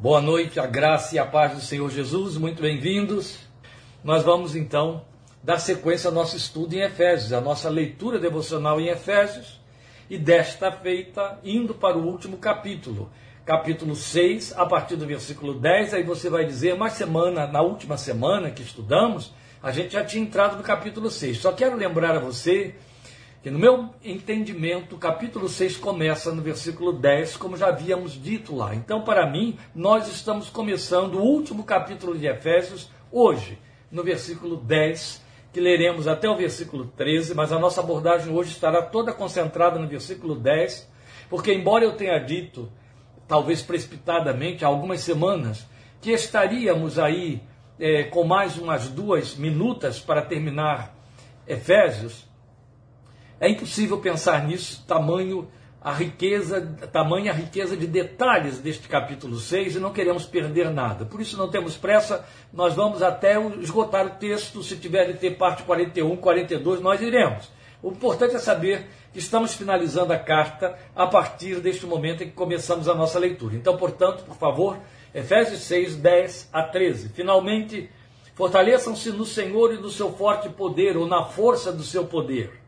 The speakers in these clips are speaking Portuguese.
Boa noite, a graça e a paz do Senhor Jesus, muito bem-vindos. Nós vamos então dar sequência ao nosso estudo em Efésios, a nossa leitura devocional em Efésios, e desta feita indo para o último capítulo, capítulo 6, a partir do versículo 10, aí você vai dizer, mas semana, na última semana que estudamos, a gente já tinha entrado no capítulo 6. Só quero lembrar a você que no meu entendimento, o capítulo 6 começa no versículo 10, como já havíamos dito lá. Então, para mim, nós estamos começando o último capítulo de Efésios hoje, no versículo 10, que leremos até o versículo 13, mas a nossa abordagem hoje estará toda concentrada no versículo 10, porque embora eu tenha dito, talvez precipitadamente, há algumas semanas, que estaríamos aí é, com mais umas duas minutas para terminar Efésios, é impossível pensar nisso, tamanho a riqueza, tamanha a riqueza de detalhes deste capítulo 6 e não queremos perder nada. Por isso não temos pressa, nós vamos até esgotar o texto, se tiver de ter parte 41, 42, nós iremos. O importante é saber que estamos finalizando a carta a partir deste momento em que começamos a nossa leitura. Então, portanto, por favor, Efésios 6, 10 a 13. Finalmente, fortaleçam-se no Senhor e no seu forte poder, ou na força do seu poder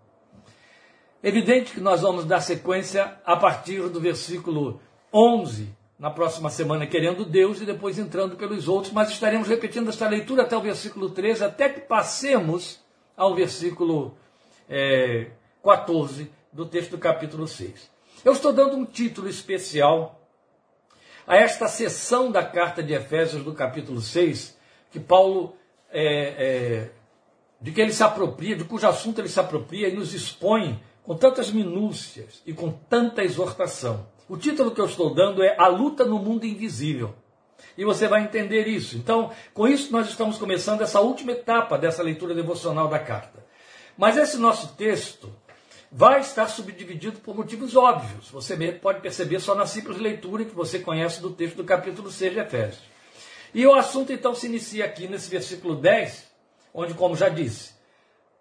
Evidente que nós vamos dar sequência a partir do versículo 11, na próxima semana, querendo Deus, e depois entrando pelos outros, mas estaremos repetindo esta leitura até o versículo 13, até que passemos ao versículo é, 14 do texto do capítulo 6. Eu estou dando um título especial a esta sessão da carta de Efésios do capítulo 6, que Paulo, é, é, de que ele se apropria, de cujo assunto ele se apropria e nos expõe com tantas minúcias e com tanta exortação. O título que eu estou dando é A Luta no Mundo Invisível. E você vai entender isso. Então, com isso, nós estamos começando essa última etapa dessa leitura devocional da carta. Mas esse nosso texto vai estar subdividido por motivos óbvios. Você mesmo pode perceber só na simples leitura que você conhece do texto do capítulo 6 de Efésios. E o assunto então se inicia aqui nesse versículo 10, onde, como já disse,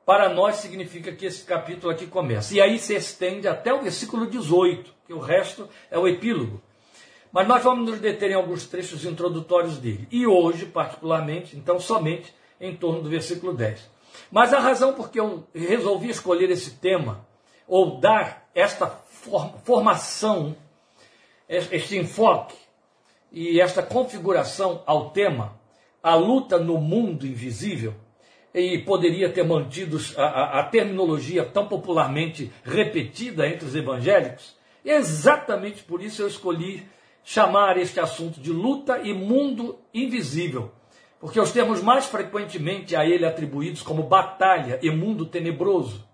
para nós significa que esse capítulo aqui começa. E aí se estende até o versículo 18, que o resto é o epílogo. Mas nós vamos nos deter em alguns trechos introdutórios dele. E hoje, particularmente, então somente em torno do versículo 10. Mas a razão por que eu resolvi escolher esse tema, ou dar esta formação, este enfoque e esta configuração ao tema, a luta no mundo invisível, e poderia ter mantido a, a, a, terminologia tão popularmente repetida entre os evangélicos. Exatamente por isso eu escolhi chamar este assunto de luta e mundo invisível, porque os termos mais frequentemente a ele atribuídos como batalha e mundo tenebroso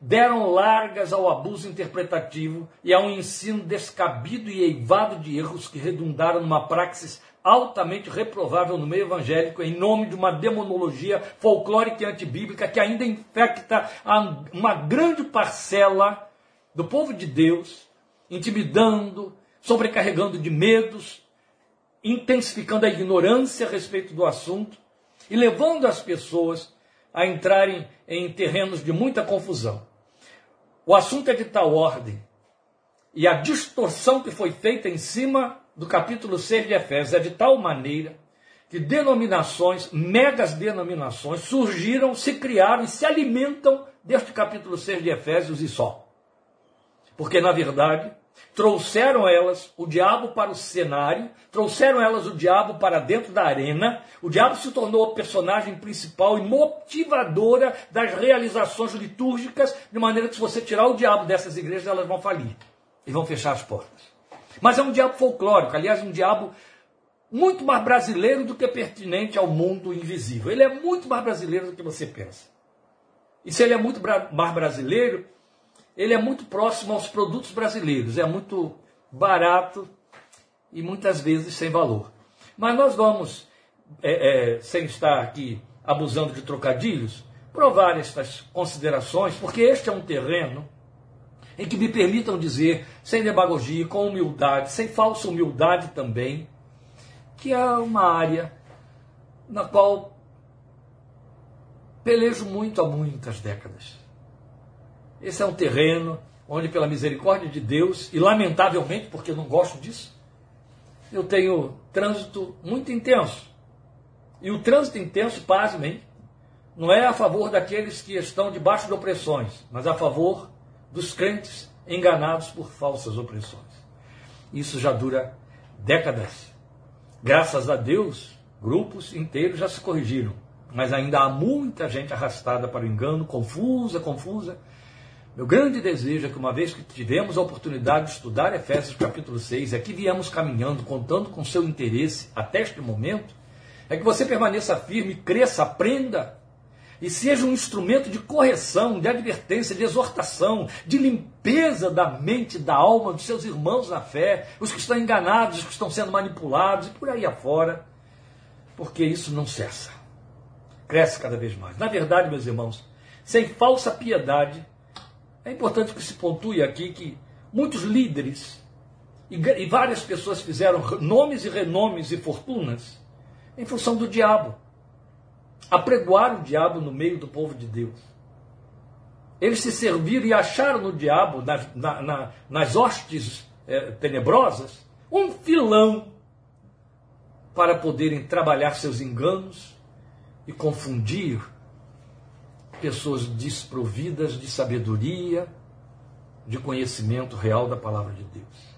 deram largas ao abuso interpretativo e a um ensino descabido e eivado de erros que redundaram numa praxis altamente reprovável no meio evangélico em nome de uma demonologia folclórica e antibíblica que ainda infecta uma grande parcela do povo de Deus, intimidando, sobrecarregando de medos, intensificando a ignorância a respeito do assunto e levando as pessoas a entrarem em terrenos de muita confusão. O assunto é de tal ordem e a distorção que foi feita em cima do capítulo 6 de Efésios é de tal maneira que denominações, megas denominações, surgiram, se criaram e se alimentam deste capítulo 6 de Efésios e só. Porque, na verdade, trouxeram elas o diabo para o cenário, trouxeram elas o diabo para dentro da arena, o diabo se tornou a personagem principal e motivadora das realizações litúrgicas, de maneira que se você tirar o diabo dessas igrejas, elas vão falir e vão fechar as portas. Mas é um diabo folclórico, aliás, um diabo muito mais brasileiro do que pertinente ao mundo invisível. Ele é muito mais brasileiro do que você pensa. E se ele é muito mais brasileiro, ele é muito próximo aos produtos brasileiros, é muito barato e muitas vezes sem valor. Mas nós vamos, é, é, sem estar aqui abusando de trocadilhos, provar estas considerações, porque este é um terreno em que me permitam dizer, sem demagogia, com humildade, sem falsa humildade também, que é uma área na qual pelejo muito há muitas décadas. Esse é um terreno onde, pela misericórdia de Deus, e lamentavelmente, porque eu não gosto disso, eu tenho trânsito muito intenso. E o trânsito intenso, pasmem, não é a favor daqueles que estão debaixo de opressões, mas a favor dos crentes enganados por falsas opressões. Isso já dura décadas. Graças a Deus, grupos inteiros já se corrigiram, mas ainda há muita gente arrastada para o engano, confusa, confusa, meu grande desejo é que, uma vez que tivemos a oportunidade de estudar Efésios capítulo 6, e aqui viemos caminhando, contando com seu interesse até este momento, é que você permaneça firme, cresça, aprenda e seja um instrumento de correção, de advertência, de exortação, de limpeza da mente, da alma dos seus irmãos na fé, os que estão enganados, os que estão sendo manipulados e por aí afora, porque isso não cessa. Cresce cada vez mais. Na verdade, meus irmãos, sem falsa piedade, é importante que se pontue aqui que muitos líderes e, várias pessoas fizeram nomes e renomes e fortunas em função do diabo. Apregoaram o diabo no meio do povo de Deus. Eles se serviram e acharam no diabo, na, na, nas hostes é, tenebrosas, um filão para poderem trabalhar seus enganos e confundir pessoas desprovidas de sabedoria, de conhecimento real da palavra de Deus.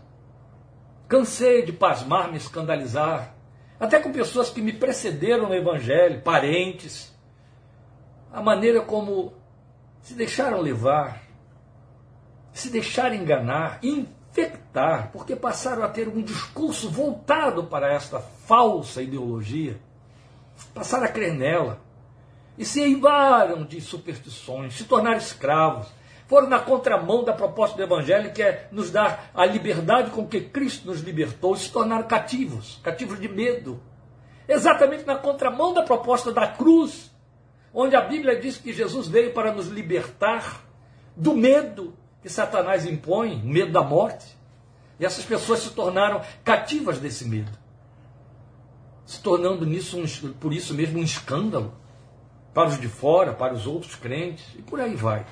Cansei de pasmar, me escandalizar, até com pessoas que me precederam no Evangelho, parentes, a maneira como se deixaram levar, se deixaram enganar, infectar, porque passaram a ter um discurso voltado para esta falsa ideologia, passaram a crer nela. E se eivaram de superstições, se tornaram escravos, foram na contramão da proposta do Evangelho, que é nos dar a liberdade com que Cristo nos libertou, se tornaram cativos, cativos de medo. Exatamente na contramão da proposta da cruz, onde a Bíblia diz que Jesus veio para nos libertar do medo que Satanás impõe, o medo da morte. E essas pessoas se tornaram cativas desse medo, se tornando nisso um, por isso mesmo um escândalo para os de fora, para os outros crentes, e por aí vai.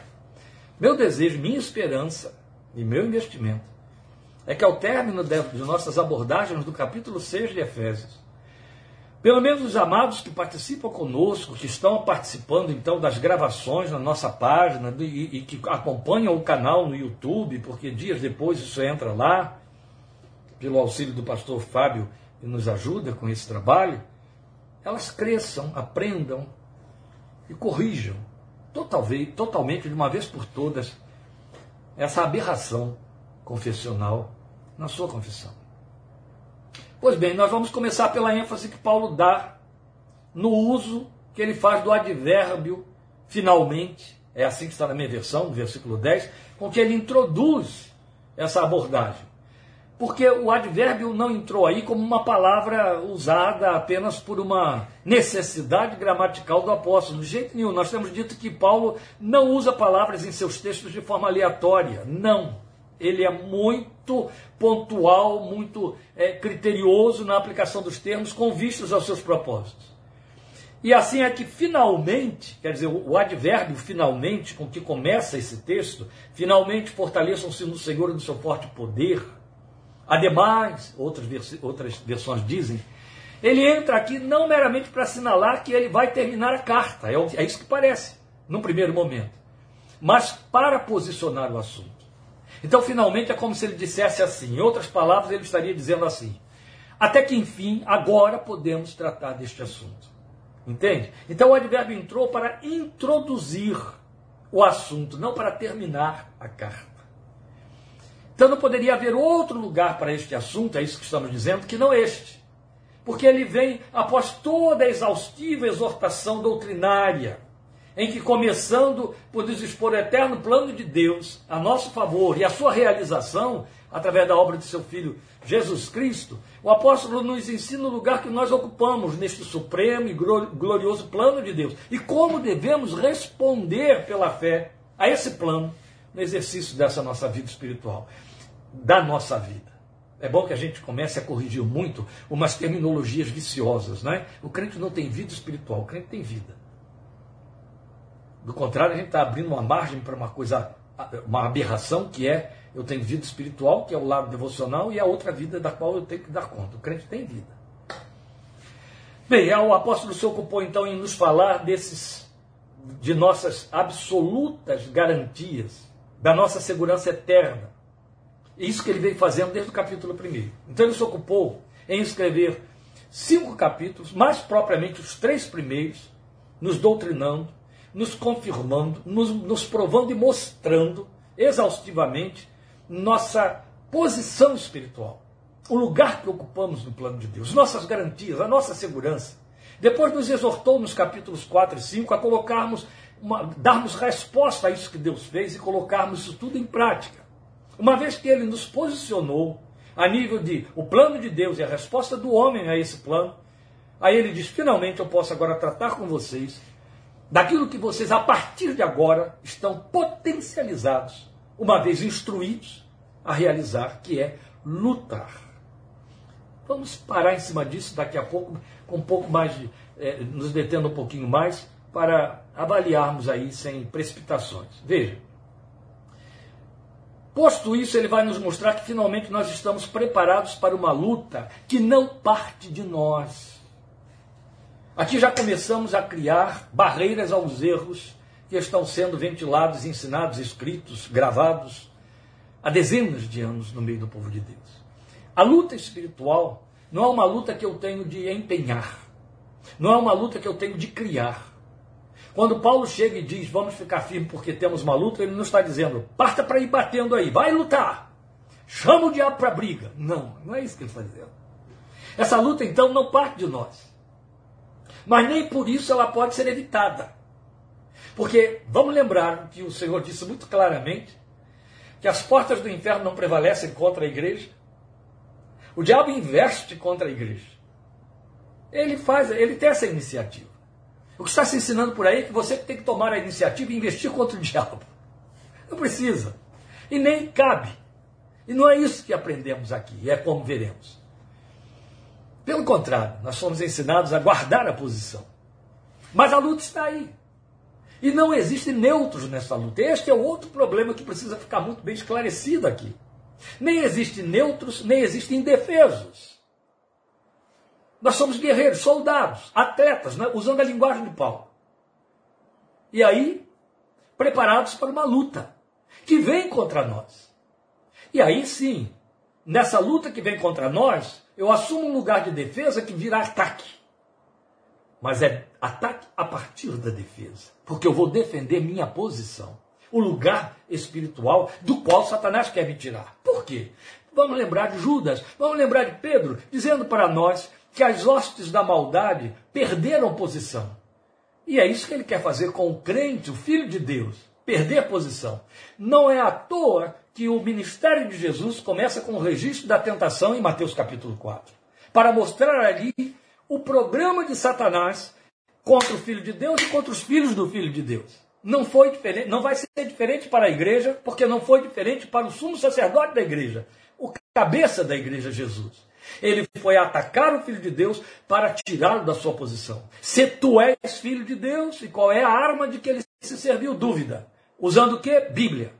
Meu desejo, minha esperança e meu investimento é que ao término de, nossas abordagens do capítulo 6 de Efésios, pelo menos os amados que participam conosco, que estão participando então das gravações na nossa página e, e que acompanham o canal no YouTube, porque dias depois isso entra lá, pelo auxílio do pastor Fábio, que nos ajuda com esse trabalho, elas cresçam, aprendam, e corrijam totalmente, totalmente, de uma vez por todas, essa aberração confessional na sua confissão. Pois bem, nós vamos começar pela ênfase que Paulo dá no uso que ele faz do advérbio finalmente, é assim que está na minha versão, no versículo 10, com que ele introduz essa abordagem porque o advérbio não entrou aí como uma palavra usada apenas por uma necessidade gramatical do apóstolo. De jeito nenhum. Nós temos dito que Paulo não usa palavras em seus textos de forma aleatória. Não. Ele é muito pontual, muito é, criterioso na aplicação dos termos com vistas aos seus propósitos. E assim é que finalmente, quer dizer, o advérbio finalmente com que começa esse texto, finalmente fortaleçam-se no Senhor e no seu forte poder Ademais, outras, vers outras versões dizem, ele entra aqui não meramente para assinalar que ele vai terminar a carta, é, é isso que parece, num primeiro momento, mas para posicionar o assunto. Então, finalmente, é como se ele dissesse assim, em outras palavras, ele estaria dizendo assim: até que enfim, agora podemos tratar deste assunto. Entende? Então, o advérbio entrou para introduzir o assunto, não para terminar a carta. Então não poderia haver outro lugar para este assunto, é isso que estamos dizendo, que não este. Porque ele vem após toda a exaustiva exortação doutrinária em que, começando por nos expor o eterno plano de Deus a nosso favor e a sua realização através da obra de seu Filho Jesus Cristo, o apóstolo nos ensina o lugar que nós ocupamos neste supremo e glorioso plano de Deus e como devemos responder pela fé a esse plano no exercício dessa nossa vida espiritual, da nossa vida. É bom que a gente comece a corrigir muito umas terminologias viciosas, né? O crente não tem vida espiritual, o crente tem vida. Do contrário, a gente está abrindo uma margem para uma coisa, uma aberração que é eu tenho vida espiritual, que é o lado devocional, e a outra vida da qual eu tenho que dar conta. O crente tem vida. Bem, o apóstolo se ocupou então em nos falar desses de nossas absolutas garantias, da nossa segurança eterna, isso que ele veio fazendo desde o capítulo 1. Então ele se ocupou em escrever cinco capítulos, mais propriamente os três primeiros, nos doutrinando, nos confirmando, nos, nos provando e mostrando exaustivamente nossa posição espiritual, o lugar que ocupamos no plano de Deus, nossas garantias, a nossa segurança. Depois nos exortou nos capítulos 4 e 5 a colocarmos, uma, darmos resposta a isso que Deus fez e colocarmos isso tudo em prática. Uma vez que ele nos posicionou a nível de o plano de Deus e a resposta do homem a esse plano, aí ele diz: finalmente eu posso agora tratar com vocês daquilo que vocês, a partir de agora, estão potencializados, uma vez instruídos a realizar, que é lutar. Vamos parar em cima disso daqui a pouco, com um pouco mais de. Eh, nos detendo um pouquinho mais, para avaliarmos aí sem precipitações. Veja. Posto isso, ele vai nos mostrar que finalmente nós estamos preparados para uma luta que não parte de nós. Aqui já começamos a criar barreiras aos erros que estão sendo ventilados, ensinados, escritos, gravados há dezenas de anos no meio do povo de Deus. A luta espiritual não é uma luta que eu tenho de empenhar, não é uma luta que eu tenho de criar. Quando Paulo chega e diz, vamos ficar firmes porque temos uma luta, ele não está dizendo, parta para ir batendo aí, vai lutar. Chama o diabo para briga. Não, não é isso que ele está dizendo. Essa luta, então, não parte de nós. Mas nem por isso ela pode ser evitada. Porque vamos lembrar que o Senhor disse muito claramente que as portas do inferno não prevalecem contra a igreja. O diabo investe contra a igreja. Ele faz, ele tem essa iniciativa. O que está se ensinando por aí é que você tem que tomar a iniciativa e investir contra o diabo. Não precisa. E nem cabe. E não é isso que aprendemos aqui, é como veremos. Pelo contrário, nós somos ensinados a guardar a posição. Mas a luta está aí. E não existem neutros nessa luta. Este é outro problema que precisa ficar muito bem esclarecido aqui. Nem existem neutros, nem existem indefesos. Nós somos guerreiros, soldados, atletas, né? usando a linguagem de Paulo. E aí, preparados para uma luta que vem contra nós. E aí sim, nessa luta que vem contra nós, eu assumo um lugar de defesa que vira ataque. Mas é ataque a partir da defesa. Porque eu vou defender minha posição. O lugar espiritual do qual Satanás quer me tirar. Por quê? Vamos lembrar de Judas, vamos lembrar de Pedro, dizendo para nós que as hostes da maldade perderam posição. E é isso que ele quer fazer com o crente, o filho de Deus, perder posição. Não é à toa que o ministério de Jesus começa com o registro da tentação em Mateus capítulo 4, para mostrar ali o programa de Satanás contra o filho de Deus e contra os filhos do filho de Deus. Não foi diferente, não vai ser diferente para a igreja, porque não foi diferente para o sumo sacerdote da igreja, o cabeça da igreja Jesus. Ele foi atacar o Filho de Deus para tirá-lo da sua posição. Se tu és Filho de Deus, e qual é a arma de que ele se serviu? Dúvida. Usando o que? Bíblia.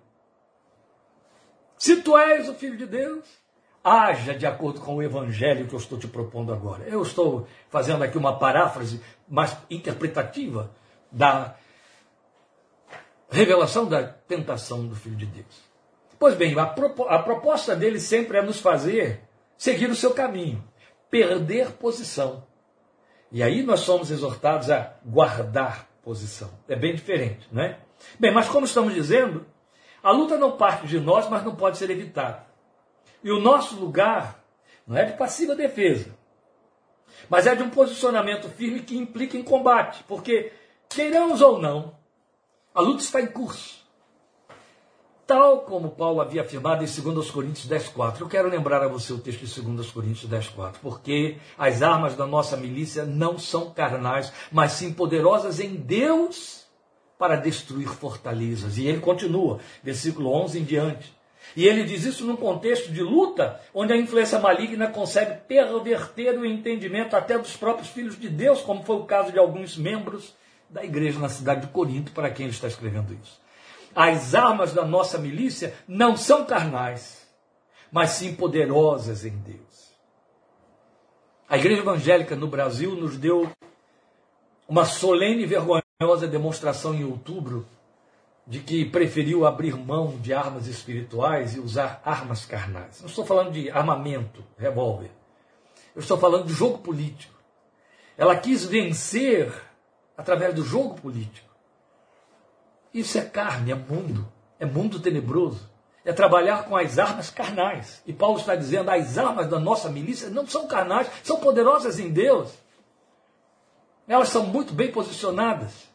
Se tu és o Filho de Deus, haja de acordo com o evangelho que eu estou te propondo agora. Eu estou fazendo aqui uma paráfrase mais interpretativa da revelação da tentação do Filho de Deus. Pois bem, a, proposta dele sempre é nos fazer seguir o seu caminho, perder posição. E aí nós somos exortados a guardar posição. É bem diferente, não é? Bem, mas como estamos dizendo, a luta não parte de nós, mas não pode ser evitada. E o nosso lugar não é de passiva defesa, mas é de um posicionamento firme que implica em combate, porque queiramos ou não, A luta está em curso. Tal como Paulo havia afirmado em 2 Coríntios 10,4. Eu quero lembrar a você o texto de 2 Coríntios 10,4. Porque as armas da nossa milícia não são carnais, mas sim poderosas em Deus para destruir fortalezas. E ele continua, versículo 11 em diante. E ele diz isso num contexto de luta, onde a influência maligna consegue perverter o entendimento até dos próprios filhos de Deus, como foi o caso de alguns membros da igreja na cidade de Corinto, para quem ele está escrevendo isso. As armas da nossa milícia não são carnais, mas sim poderosas em Deus. A igreja evangélica no Brasil nos deu uma solene e vergonhosa demonstração em outubro de que preferiu abrir mão de armas espirituais e usar armas carnais. Não estou falando de armamento, revólver. Eu estou falando de jogo político. Ela quis vencer através do jogo político. Isso é carne, é mundo, é mundo tenebroso. É trabalhar com as armas carnais. E Paulo está dizendo: as armas da nossa milícia não são carnais, são poderosas em Deus. Elas são muito bem posicionadas.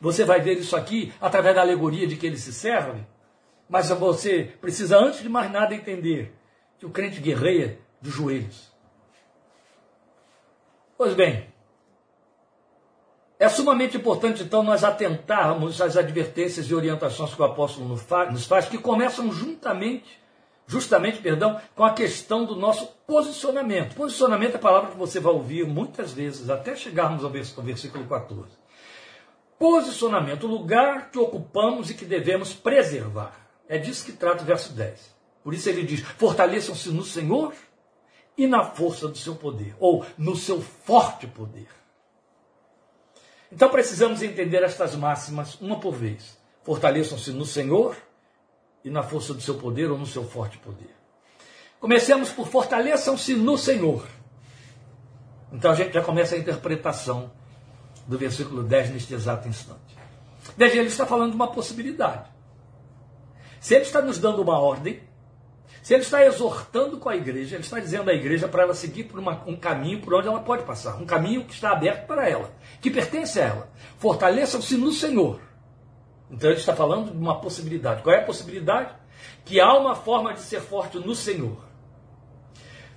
Você vai ver isso aqui através da alegoria de que ele se serve. Mas você precisa, antes de mais nada, entender que o crente guerreia de joelhos. Pois bem, é sumamente importante, então, nós atentarmos às advertências e orientações que o apóstolo nos faz, que começam juntamente, justamente, perdão, com a questão do nosso posicionamento. Posicionamento é a palavra que você vai ouvir muitas vezes, até chegarmos ao versículo 14. Posicionamento, o lugar que ocupamos e que devemos preservar. É disso que trata o verso 10. Por isso ele diz: fortaleçam-se no Senhor e na força do seu poder, ou no seu forte poder. Então precisamos entender estas máximas uma por vez. Fortaleçam-se no Senhor e na força do seu poder ou no seu forte poder. Comecemos por fortaleçam-se no Senhor. Então a gente já começa a interpretação do versículo 10 neste exato instante. Veja, ele está falando de uma possibilidade. Se ele está nos dando uma ordem, se ele está exortando com a igreja, ele está dizendo à igreja para ela seguir por uma, um caminho por onde ela pode passar, um caminho que está aberto para ela, que pertence a ela. Fortaleçam-se no Senhor. Então ele está falando de uma possibilidade. Qual é a possibilidade? Que há uma forma de ser forte no Senhor.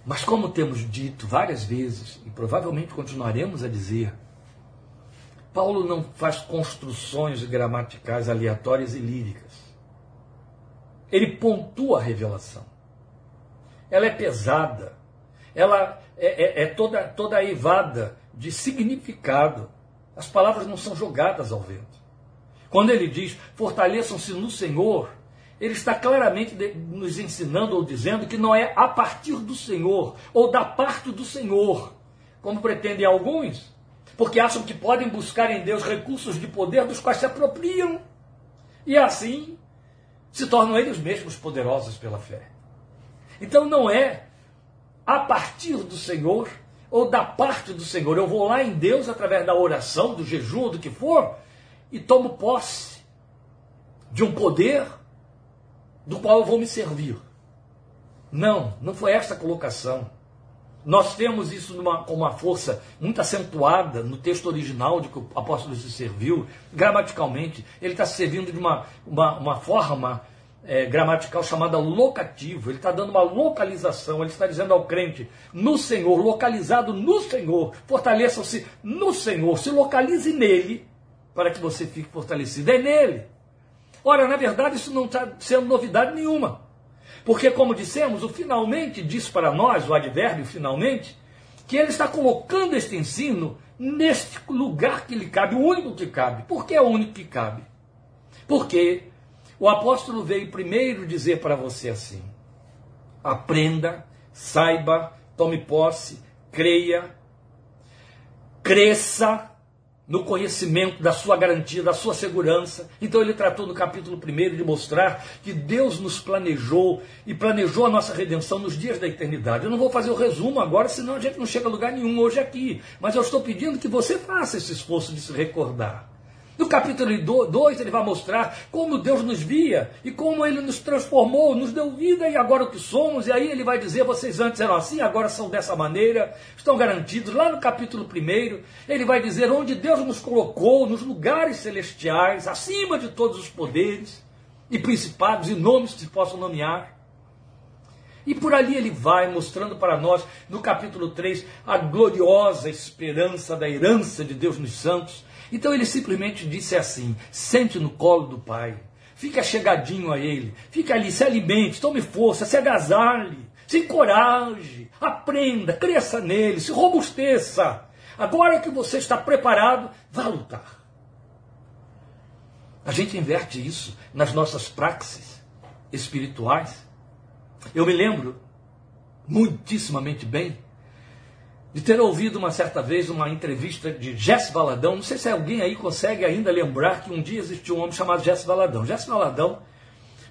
Mas como temos dito várias vezes, e provavelmente continuaremos a dizer, Paulo não faz construções gramaticais aleatórias e líricas. Ele pontua a revelação ela é pesada, ela é, é, é toda, toda evada de significado. As palavras não são jogadas ao vento. Quando ele diz fortaleçam-se no Senhor, ele está claramente nos ensinando ou dizendo que não é a partir do Senhor ou da parte do Senhor, como pretendem alguns, porque acham que podem buscar em Deus recursos de poder dos quais se apropriam e assim se tornam eles mesmos poderosos pela fé. Então não é a partir do Senhor ou da parte do Senhor. Eu vou lá em Deus através da oração, do jejum, do que for, e tomo posse de um poder do qual eu vou me servir. Não, não foi essa a colocação. Nós temos isso numa, com uma força muito acentuada no texto original de que o apóstolo se serviu, gramaticalmente. Ele está se servindo de uma, uma, uma forma é, gramatical chamada locativo. Ele está dando uma localização, ele está dizendo ao crente, no Senhor, localizado no Senhor, fortaleçam-se no Senhor, se localize nele, para que você fique fortalecido. É nele. Ora, na verdade, isso não está sendo novidade nenhuma. Porque, como dissemos, o finalmente diz para nós, o advérbio finalmente, que ele está colocando este ensino neste lugar que lhe cabe, o único que cabe. Por que é o único que cabe? Porque o apóstolo veio primeiro dizer para você assim: aprenda, saiba, tome posse, creia, cresça no conhecimento da sua garantia, da sua segurança. Então ele tratou no capítulo 1 de mostrar que Deus nos planejou e planejou a nossa redenção nos dias da eternidade. Eu não vou fazer o resumo agora, senão a gente não chega a lugar nenhum hoje aqui. Mas eu estou pedindo que você faça esse esforço de se recordar. No capítulo 2 ele vai mostrar como Deus nos via e como ele nos transformou, nos deu vida e agora o que somos. E aí ele vai dizer: vocês antes eram assim, agora são dessa maneira, estão garantidos. Lá no capítulo 1 ele vai dizer onde Deus nos colocou, nos lugares celestiais, acima de todos os poderes e principados e nomes que se possam nomear. E por ali ele vai mostrando para nós, no capítulo 3, a gloriosa esperança da herança de Deus nos santos então ele simplesmente disse assim: sente no colo do Pai, fica chegadinho a Ele, fica ali, se alimente, tome força, se agasalhe, se encoraje, aprenda, cresça nele, se robusteça. Agora que você está preparado, vá lutar. A gente inverte isso nas nossas praxes espirituais. Eu me lembro muitíssimamente bem de ter ouvido uma certa vez uma entrevista de Jess Valadão. Não sei se alguém aí consegue ainda lembrar que um dia existiu um homem chamado Jess Valadão. Jess Valadão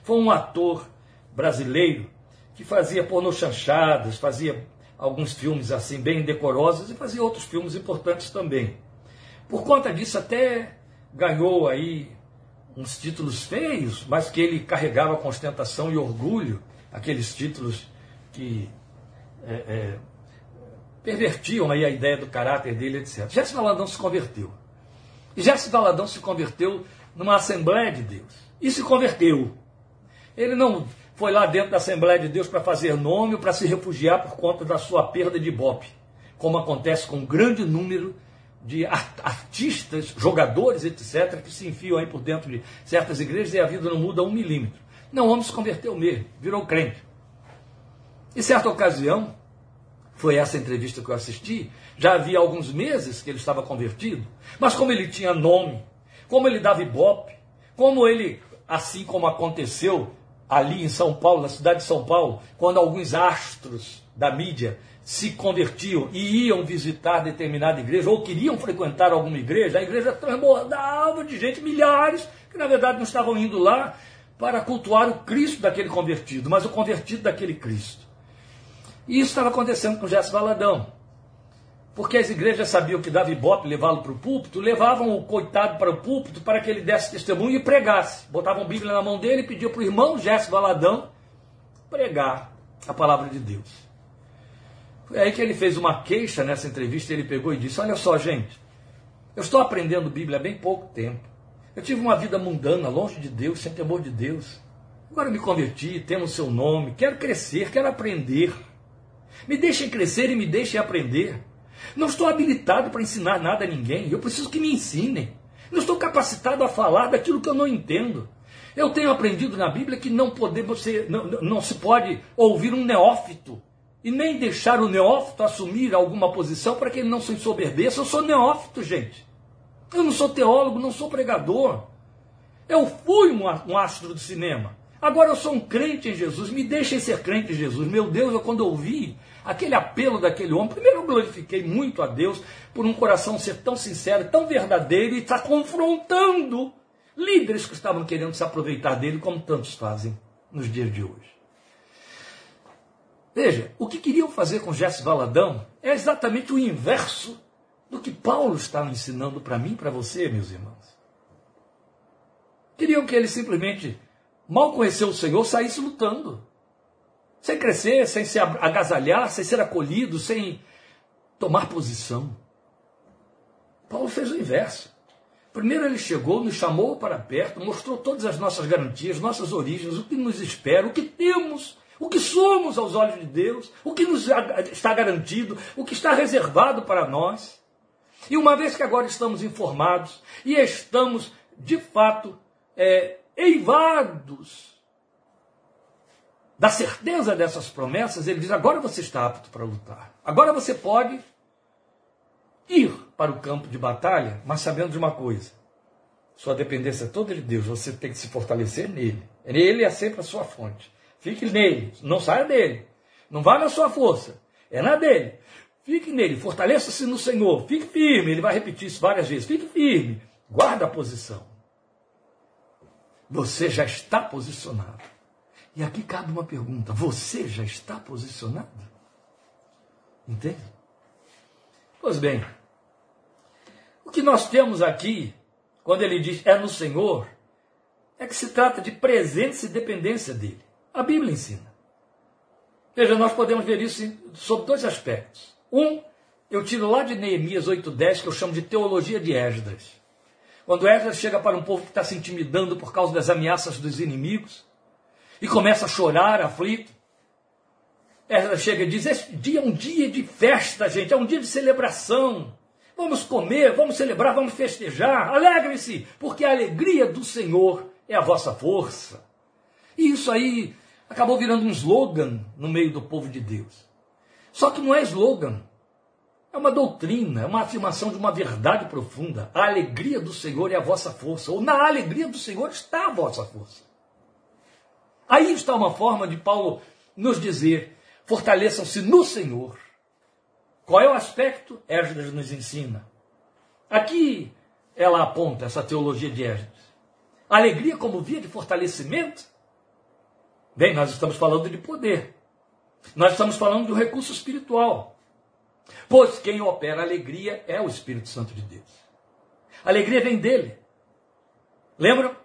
foi um ator brasileiro que fazia pornô chanchadas, fazia alguns filmes assim bem decorosos e fazia outros filmes importantes também. Por conta disso até ganhou aí uns títulos feios, mas que ele carregava com ostentação e orgulho, aqueles títulos que é, é, pervertiam aí a ideia do caráter dele, etc. Jesse Valadão se converteu. E Jesse Valadão se converteu numa Assembleia de Deus. E se converteu. Ele não foi lá dentro da Assembleia de Deus para fazer nome ou para se refugiar por conta da sua perda de ibope, como acontece com um grande número de artistas, jogadores, etc., que se enfiam aí por dentro de certas igrejas e a vida não muda um milímetro. Não, o homem se converteu mesmo, virou crente. Em certa ocasião, foi essa entrevista que eu assisti. Já havia alguns meses que ele estava convertido, mas como ele tinha nome, como ele dava ibope, como ele, assim como aconteceu ali em São Paulo, na cidade de São Paulo, quando alguns astros da mídia se convertiam e iam visitar determinada igreja, ou queriam frequentar alguma igreja, a igreja transbordava de gente, milhares, que na verdade não estavam indo lá para cultuar o Cristo daquele convertido, mas o convertido daquele Cristo. E isso estava acontecendo com Jéssica Valadão. Porque as igrejas sabiam que dava ibope levá-lo para o púlpito, levavam o coitado para o púlpito para que ele desse testemunho e pregasse. Botavam Bíblia na mão dele e pediam para o irmão Jéssica Valadão pregar a palavra de Deus. Foi aí que ele fez uma queixa nessa entrevista. Ele pegou e disse: Olha só, gente, eu estou aprendendo Bíblia há bem pouco tempo. Eu tive uma vida mundana, longe de Deus, sem temor de Deus. Agora me converti, tendo o seu nome, quero crescer, quero aprender. Me deixem crescer e me deixem aprender. Não estou habilitado para ensinar nada a ninguém. Eu preciso que me ensinem. Não estou capacitado a falar daquilo que eu não entendo. Eu tenho aprendido na Bíblia que não, poder, você, não, não se pode ouvir um neófito e nem deixar o neófito assumir alguma posição para que ele não se ensoberbeça. Eu sou neófito, gente. Eu não sou teólogo, não sou pregador. Eu fui um astro do cinema. Agora eu sou um crente em Jesus, me deixem ser crente em Jesus. Meu Deus, eu quando ouvi aquele apelo daquele homem, primeiro eu glorifiquei muito a Deus por um coração ser tão sincero, tão verdadeiro e estar confrontando líderes que estavam querendo se aproveitar dele, como tantos fazem nos dias de hoje. Veja, o que queriam fazer com Jesse Valadão é exatamente o inverso do que Paulo está ensinando para mim e para você, meus irmãos. Queriam que ele simplesmente mal conheceu o Senhor, saísse lutando. Sem crescer, sem se agasalhar, sem ser acolhido, sem tomar posição. Paulo fez o inverso. Primeiro ele chegou, nos chamou para perto, mostrou todas as nossas garantias, nossas origens, o que nos espera, o que temos, o que somos aos olhos de Deus, o que nos está garantido, o que está reservado para nós. E uma vez que agora estamos informados e estamos, de fato, é, eivados da certeza dessas promessas, ele diz: agora você está apto para lutar. Agora você pode ir para o campo de batalha, mas sabendo de uma coisa: sua dependência é toda de Deus, você tem que se fortalecer nele. Ele é sempre a sua fonte. Fique nele, não saia dele. Não vá na sua força, é na dele. Fique nele, fortaleça-se no Senhor, fique firme. Ele vai repetir isso várias vezes: fique firme, guarda a posição. Você já está posicionado. E aqui cabe uma pergunta: você já está posicionado? Entende? Pois bem, o que nós temos aqui quando ele diz é no Senhor, é que se trata de presença e dependência dele. A Bíblia ensina. Veja, nós podemos ver isso sob dois aspectos. Um, eu tiro lá de Neemias 8,10, que eu chamo de teologia de Esdras. Quando Esdras chega para um povo que está se intimidando por causa das ameaças dos inimigos, e começa a chorar, aflito, Esdras chega e diz: Esse dia é um dia de festa, gente, é um dia de celebração. Vamos comer, vamos celebrar, vamos festejar, alegre-se, porque a alegria do Senhor é a vossa força. E isso aí acabou virando um slogan no meio do povo de Deus. Só que não é slogan, é uma doutrina, é uma afirmação de uma verdade profunda. A alegria do Senhor é a vossa força, ou na alegria do Senhor está a vossa força. Aí está uma forma de Paulo nos dizer: fortaleçam-se no Senhor. Qual é o aspecto? Esdras nos ensina. Aqui ela aponta essa teologia de Esdras. Alegria como via de fortalecimento? Bem, nós estamos falando de poder. Nós estamos falando de um recurso espiritual. Pois quem opera alegria é o Espírito Santo de Deus. Alegria vem dele. Lembram?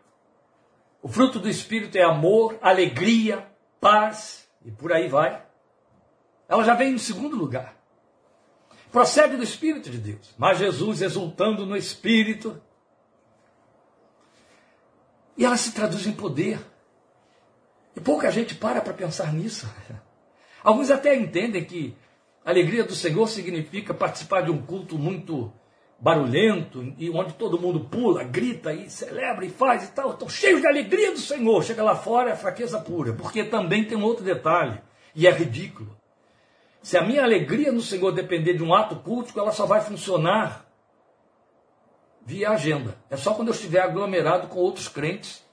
O fruto do Espírito é amor, alegria, paz e por aí vai. Ela já vem em segundo lugar. Procede do Espírito de Deus. Mas Jesus exultando no Espírito. E ela se traduz em poder. E pouca gente para para pensar nisso. Alguns até entendem que alegria do Senhor significa participar de um culto muito barulhento, e onde todo mundo pula, grita e celebra e faz e tal. Estão cheios de alegria do Senhor. Chega lá fora é fraqueza pura. Porque também tem um outro detalhe, e é ridículo. Se a minha alegria no Senhor depender de um ato cultico, ela só vai funcionar via agenda. É só quando eu estiver aglomerado com outros crentes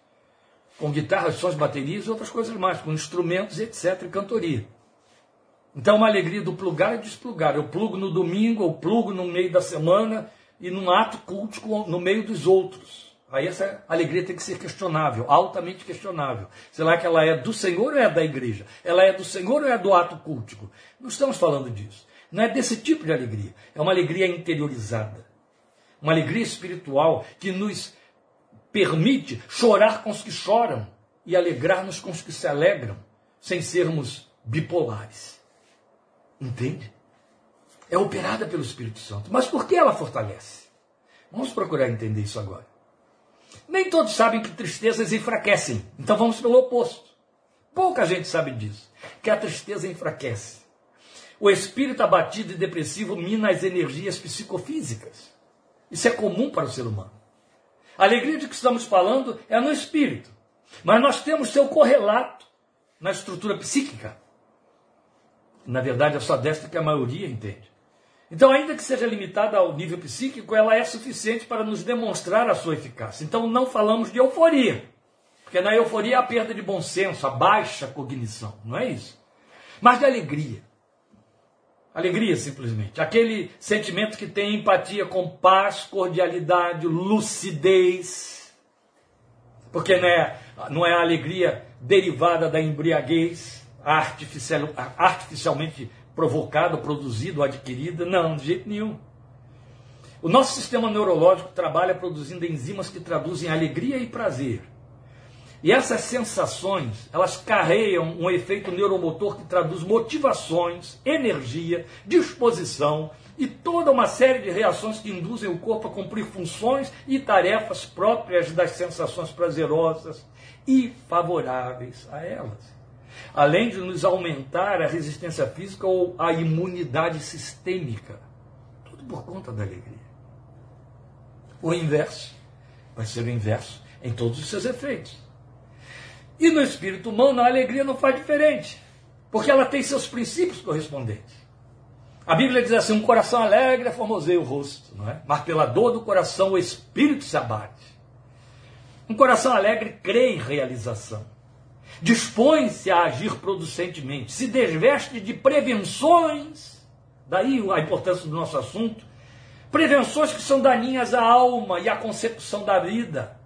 com guitarras, sons, baterias e outras coisas mais, com instrumentos, etc., e cantoria. Então, uma alegria do plugar e desplugar. Eu plugo no domingo, eu plugo no meio da semana e num ato cultico no meio dos outros. Aí essa alegria tem que ser questionável, altamente questionável. Será que ela é do Senhor ou é da igreja? Ela é do Senhor ou é do ato cultico? Não estamos falando disso. Não é desse tipo de alegria. É uma alegria interiorizada. Uma alegria espiritual que nos permite chorar com os que choram e alegrar-nos com os que se alegram, sem sermos bipolares. Entende? É operada pelo Espírito Santo. Mas por que ela fortalece? Vamos procurar entender isso agora. Nem todos sabem que tristezas enfraquecem. Então vamos pelo oposto. Pouca gente sabe disso. Que a tristeza enfraquece. O espírito abatido e depressivo mina as energias psicofísicas. Isso é comum para o ser humano. A alegria de que estamos falando é no espírito. Mas nós temos seu correlato na estrutura psíquica. Na verdade, é só desta que a maioria entende. Então, ainda que seja limitada ao nível psíquico, ela é suficiente para nos demonstrar a sua eficácia. Então, não falamos de euforia. Porque na euforia há a perda de bom senso, a baixa cognição. Não é isso. Mas de alegria. Alegria, simplesmente. Aquele sentimento que tem empatia com paz, cordialidade, lucidez. Porque não é, não é a alegria derivada da embriaguez, artificial, artificialmente provocada, produzida ou adquirida. Não, de jeito nenhum. O nosso sistema neurológico trabalha produzindo enzimas que traduzem alegria e prazer e essas sensações, elas carregam um efeito neuromotor que traduz motivações, energia, disposição e toda uma série de reações que induzem o corpo a cumprir funções e tarefas próprias das sensações prazerosas e favoráveis a elas. Além de nos aumentar a resistência física ou a imunidade sistêmica. Tudo por conta da alegria. O inverso vai ser o inverso em todos os seus efeitos. E no espírito humano, a alegria não faz diferente, porque ela tem seus princípios correspondentes. A Bíblia diz assim: um coração alegre formoseia o rosto, não é? mas pela dor do coração o espírito se abate. Um coração alegre crê em realização, dispõe-se a agir producentemente, se desveste de prevenções, daí a importância do nosso assunto, prevenções que são daninhas à alma e à concepção da vida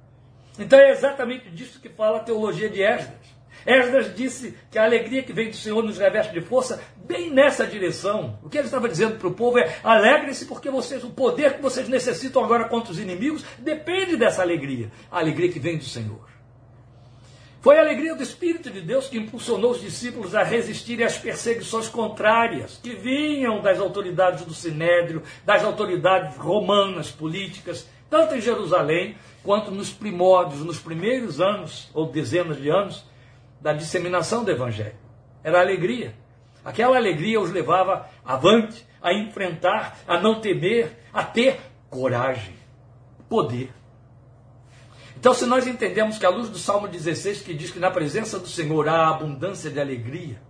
então é exatamente disso que fala a teologia de Esdras. Esdras disse que a alegria que vem do Senhor nos reveste de força bem nessa direção. O que ele estava dizendo para o povo é: alegre-se porque vocês, o poder que vocês necessitam agora contra os inimigos depende dessa alegria, a alegria que vem do Senhor. Foi a alegria do Espírito de Deus que impulsionou os discípulos a resistirem às perseguições contrárias que vinham das autoridades do Sinédrio, das autoridades romanas políticas, tanto em Jerusalém quanto nos primórdios, nos primeiros anos ou dezenas de anos da disseminação do Evangelho. Era alegria. Aquela alegria os levava avante, a enfrentar, a não temer, a ter coragem, poder. Então, se nós entendemos que a luz do Salmo 16, que diz que na presença do Senhor há abundância de alegria,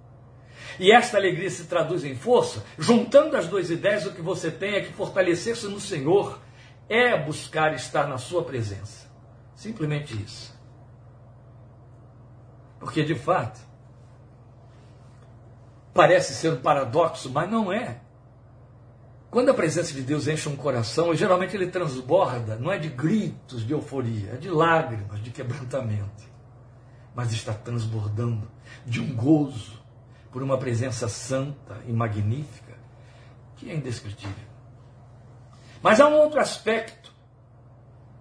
e esta alegria se traduz em força, juntando as duas ideias, o que você tem é que fortalecer-se no Senhor é buscar estar na Sua presença. Simplesmente isso. Porque, de fato, parece ser um paradoxo, mas não é. Quando a presença de Deus enche um coração, geralmente ele transborda, não é de gritos de euforia, é de lágrimas, de quebrantamento. Mas está transbordando de um gozo por uma presença santa e magnífica que é indescritível. Mas há um outro aspecto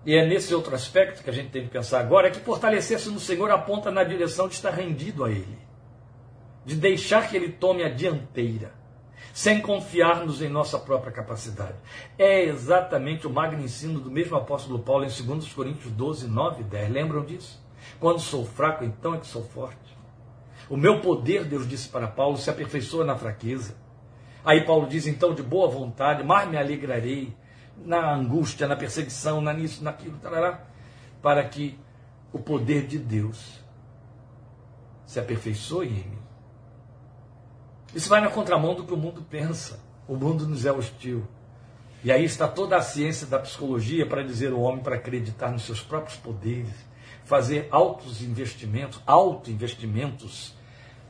e é nesse outro aspecto que a gente tem que pensar agora, é que fortalecer-se no Senhor aponta na direção de estar rendido a Ele, de deixar que Ele tome a dianteira, sem confiarmos em nossa própria capacidade. É exatamente o magno ensino do mesmo apóstolo Paulo em 2 Coríntios 12, 9 e 10. Lembram disso? Quando sou fraco, então é que sou forte. O meu poder, Deus disse para Paulo, se aperfeiçoa na fraqueza. Aí Paulo diz, então, de boa vontade, mais me alegrarei na angústia, na perseguição, na nisso, naquilo, tarará, para que o poder de Deus se aperfeiçoe em mim. Isso vai na contramão do que o mundo pensa. O mundo nos é hostil. E aí está toda a ciência da psicologia para dizer o homem para acreditar nos seus próprios poderes, fazer altos investimentos, auto-investimentos,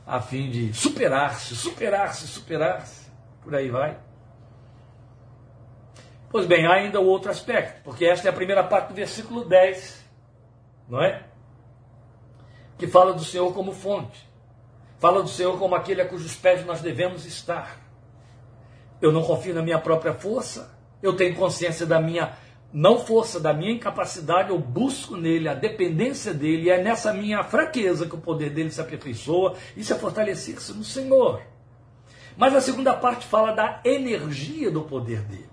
a fim de superar-se, superar-se, superar-se. Por aí vai. Pois bem, há ainda o outro aspecto, porque esta é a primeira parte do versículo 10, não é? Que fala do Senhor como fonte, fala do Senhor como aquele a cujos pés nós devemos estar. Eu não confio na minha própria força, eu tenho consciência da minha não força, da minha incapacidade, eu busco nele a dependência dele, e é nessa minha fraqueza que o poder dele se aperfeiçoa e se fortalecer-se no Senhor. Mas a segunda parte fala da energia do poder dele.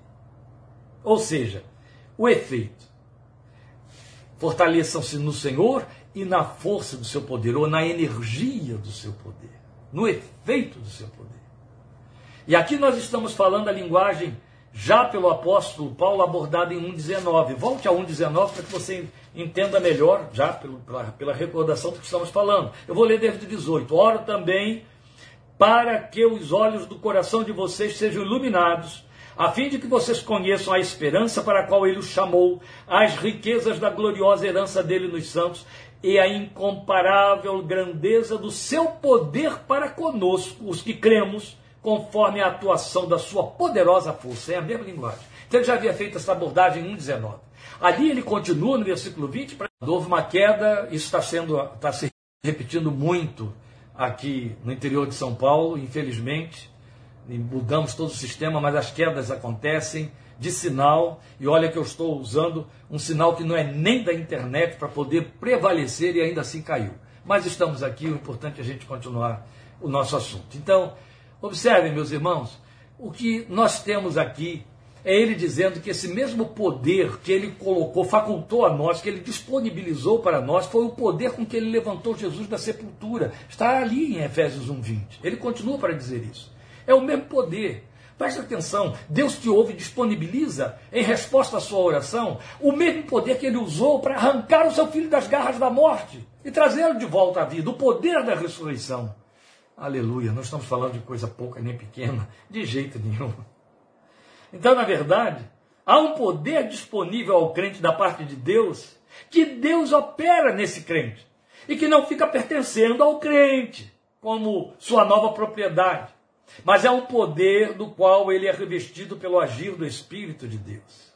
Ou seja, o efeito. Fortaleçam-se no Senhor e na força do seu poder, ou na energia do seu poder, no efeito do seu poder. E aqui nós estamos falando a linguagem já pelo apóstolo Paulo abordada em 1,19. Volte a 1,19 para que você entenda melhor, já pela recordação do que estamos falando. Eu vou ler desde 18. Oro também para que os olhos do coração de vocês sejam iluminados a fim de que vocês conheçam a esperança para a qual ele os chamou, as riquezas da gloriosa herança dele nos santos e a incomparável grandeza do seu poder para conosco, os que cremos, conforme a atuação da sua poderosa força. É a mesma linguagem. Então ele já havia feito essa abordagem em 1,19. Ali ele continua no versículo 20, houve uma queda, isso está sendo está se repetindo muito aqui no interior de São Paulo, infelizmente mudamos todo o sistema, mas as quedas acontecem de sinal, e olha que eu estou usando um sinal que não é nem da internet para poder prevalecer e ainda assim caiu. Mas estamos aqui, o importante é a gente continuar o nosso assunto. Então, observem, meus irmãos, o que nós temos aqui é ele dizendo que esse mesmo poder que ele colocou, facultou a nós, que ele disponibilizou para nós, foi o poder com que ele levantou Jesus da sepultura. Está ali em Efésios 1:20. Ele continua para dizer isso. É o mesmo poder. Preste atenção, Deus te ouve e disponibiliza, em resposta à sua oração, o mesmo poder que ele usou para arrancar o seu filho das garras da morte e trazê-lo de volta à vida, o poder da ressurreição. Aleluia, não estamos falando de coisa pouca nem pequena, de jeito nenhum. Então, na verdade, há um poder disponível ao crente da parte de Deus, que Deus opera nesse crente, e que não fica pertencendo ao crente como sua nova propriedade mas é um poder do qual ele é revestido pelo agir do Espírito de Deus.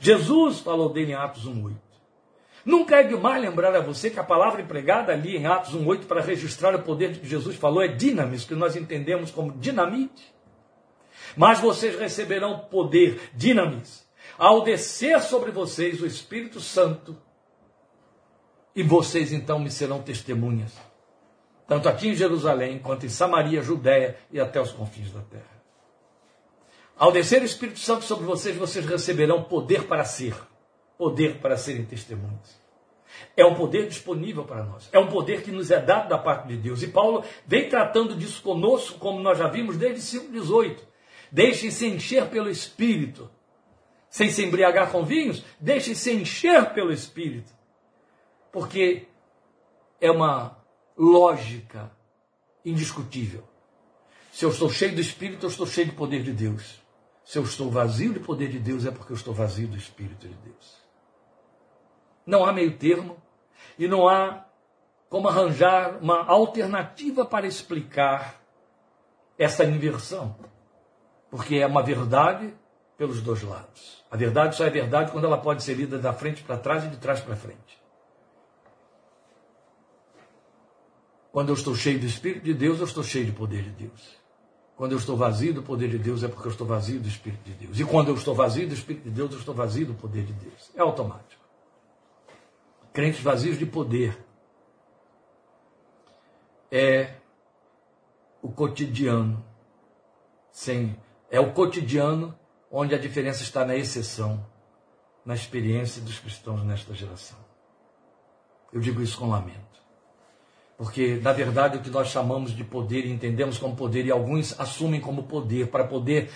Jesus falou dele em Atos 1,8. Nunca é demais lembrar a você que a palavra empregada ali em Atos 1,8 para registrar o poder que Jesus falou é dinamis, que nós entendemos como dinamite. Mas vocês receberão poder, dinamis, ao descer sobre vocês o Espírito Santo, e vocês então me serão testemunhas, tanto aqui em Jerusalém, quanto em Samaria, Judéia e até os confins da terra. Ao descer o Espírito Santo sobre vocês, vocês receberão poder para ser poder para serem testemunhas. É um poder disponível para nós. É um poder que nos é dado da parte de Deus. E Paulo vem tratando disso conosco, como nós já vimos desde 5,18. Deixem-se encher pelo Espírito. Sem se embriagar com vinhos, deixem-se encher pelo Espírito. Porque é uma lógica indiscutível. Se eu estou cheio do Espírito, eu estou cheio do poder de Deus. Se eu estou vazio do poder de Deus, é porque eu estou vazio do Espírito de Deus. Não há meio termo e não há como arranjar uma alternativa para explicar essa inversão. Porque é uma verdade pelos dois lados. A verdade só é verdade quando ela pode ser lida da frente para trás e de trás para frente. Quando eu estou cheio do Espírito de Deus, eu estou cheio do poder de Deus. Quando eu estou vazio do poder de Deus, é porque eu estou vazio do Espírito de Deus. E quando eu estou vazio do Espírito de Deus, eu estou vazio do poder de Deus. É automático crentes vazios de poder. É o cotidiano. Sem, é o cotidiano onde a diferença está na exceção, na experiência dos cristãos nesta geração. Eu digo isso com lamento. Porque, na verdade, o que nós chamamos de poder e entendemos como poder, e alguns assumem como poder, para poder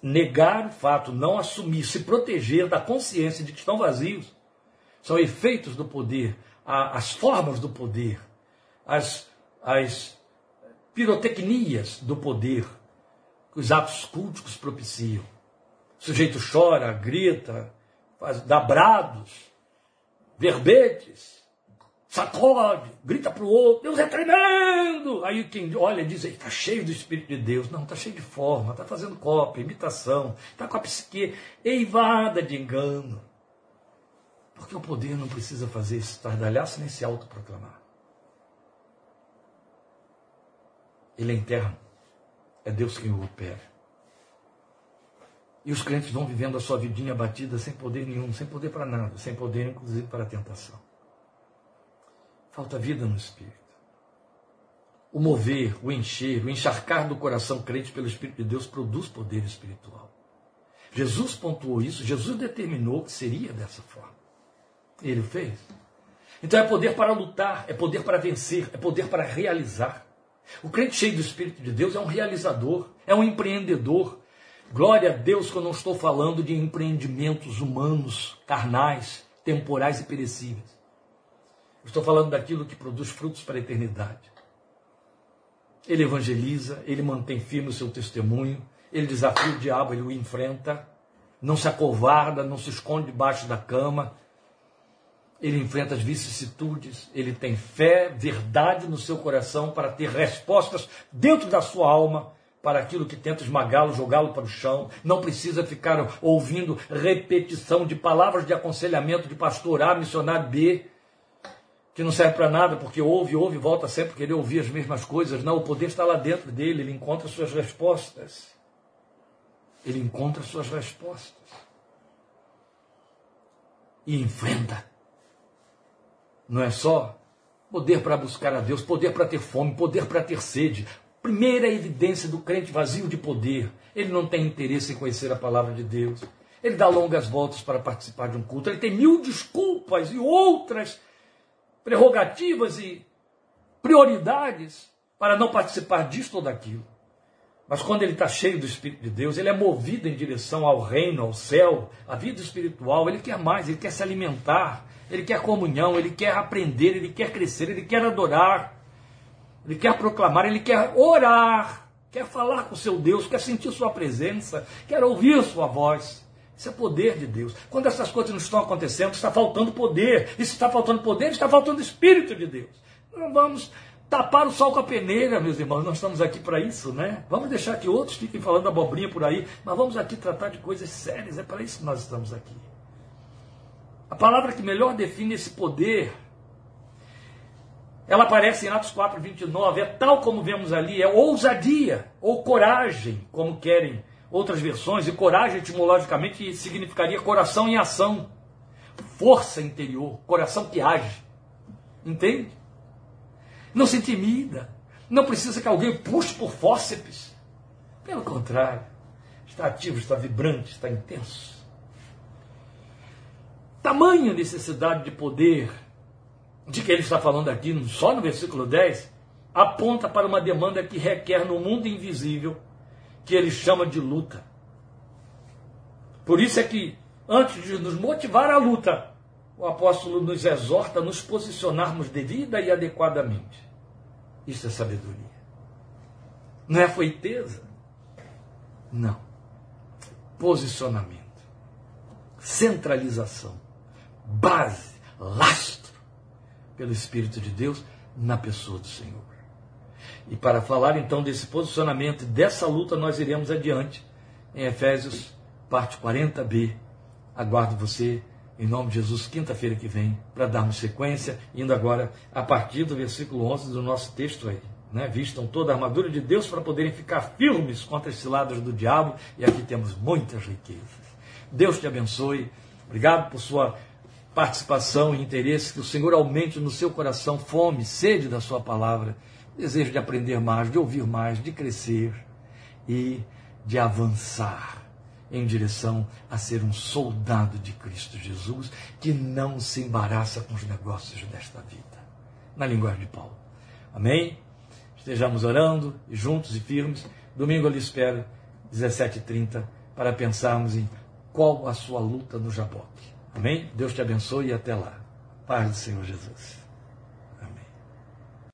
negar o fato, não assumir, se proteger da consciência de que estão vazios, são efeitos do poder, as formas do poder, as, as pirotecnias do poder que os atos cultos propiciam. O sujeito chora, grita, faz, dá brados, verbetes, sacode, grita para o outro, Deus é tremendo! Aí quem olha diz, está cheio do Espírito de Deus. Não, está cheio de forma, está fazendo cópia, imitação, está com a psique eivada de engano. Porque o poder não precisa fazer esse estardalhaço nem se autoproclamar. Ele é interno. É Deus quem o opera. E os crentes vão vivendo a sua vidinha batida sem poder nenhum, sem poder para nada, sem poder inclusive para a tentação. Falta vida no Espírito. O mover, o encher, o encharcar do coração crente pelo Espírito de Deus produz poder espiritual. Jesus pontuou isso, Jesus determinou que seria dessa forma. Ele fez. Então é poder para lutar, é poder para vencer, é poder para realizar. O crente cheio do Espírito de Deus é um realizador, é um empreendedor. Glória a Deus que eu não estou falando de empreendimentos humanos, carnais, temporais e perecíveis. Estou falando daquilo que produz frutos para a eternidade. Ele evangeliza, ele mantém firme o seu testemunho, ele desafia o diabo, ele o enfrenta, não se acovarda, não se esconde debaixo da cama, ele enfrenta as vicissitudes, ele tem fé, verdade no seu coração para ter respostas dentro da sua alma para aquilo que tenta esmagá-lo, jogá-lo para o chão. Não precisa ficar ouvindo repetição de palavras de aconselhamento de pastor A, missionário B, que não serve para nada, porque ouve, ouve, volta sempre querer ouvir as mesmas coisas. Não, o poder está lá dentro dele, ele encontra suas respostas. Ele encontra suas respostas. E enfrenta não é só poder para buscar a Deus, poder para ter fome, poder para ter sede. Primeira evidência do crente vazio de poder. Ele não tem interesse em conhecer a palavra de Deus. Ele dá longas voltas para participar de um culto. Ele tem mil desculpas e outras prerrogativas e prioridades para não participar disto ou daquilo. Mas quando ele está cheio do Espírito de Deus, ele é movido em direção ao reino, ao céu, à vida espiritual. Ele quer mais, ele quer se alimentar, ele quer comunhão, ele quer aprender, ele quer crescer, ele quer adorar, ele quer proclamar, ele quer orar, quer falar com seu Deus, quer sentir sua presença, quer ouvir sua voz. Isso é poder de Deus. Quando essas coisas não estão acontecendo, está faltando poder. E se está faltando poder, está faltando Espírito de Deus. Não vamos tapar o sol com a peneira, meus irmãos. Nós estamos aqui para isso, né? Vamos deixar que outros fiquem falando abobrinha por aí, mas vamos aqui tratar de coisas sérias. É para isso que nós estamos aqui. A palavra que melhor define esse poder, ela aparece em Atos 4, 29, é tal como vemos ali, é ousadia ou coragem, como querem outras versões, e coragem etimologicamente significaria coração em ação, força interior, coração que age. Entende? Não se intimida, não precisa que alguém puxe por fósseis. Pelo contrário, está ativo, está vibrante, está intenso. Tamanha necessidade de poder de que ele está falando aqui, só no versículo 10, aponta para uma demanda que requer no mundo invisível, que ele chama de luta. Por isso é que, antes de nos motivar à luta, o apóstolo nos exorta a nos posicionarmos devida e adequadamente. Isso é sabedoria. Não é foiteza? Não. Posicionamento. Centralização. Base. Lastro. Pelo Espírito de Deus na pessoa do Senhor. E para falar então desse posicionamento dessa luta, nós iremos adiante em Efésios, parte 40b. Aguardo você, em nome de Jesus, quinta-feira que vem, para darmos sequência, indo agora a partir do versículo 11 do nosso texto aí. Né? Vistam toda a armadura de Deus para poderem ficar firmes contra as ciladas do diabo, e aqui temos muitas riquezas. Deus te abençoe. Obrigado por sua participação e interesse, que o Senhor aumente no seu coração fome, sede da sua palavra desejo de aprender mais, de ouvir mais, de crescer e de avançar em direção a ser um soldado de Cristo Jesus que não se embaraça com os negócios desta vida. Na linguagem de Paulo. Amém? Estejamos orando juntos e firmes. Domingo eu lhe espero, 17h30, para pensarmos em qual a sua luta no Jaboque. Amém? Deus te abençoe e até lá. Paz do Senhor Jesus.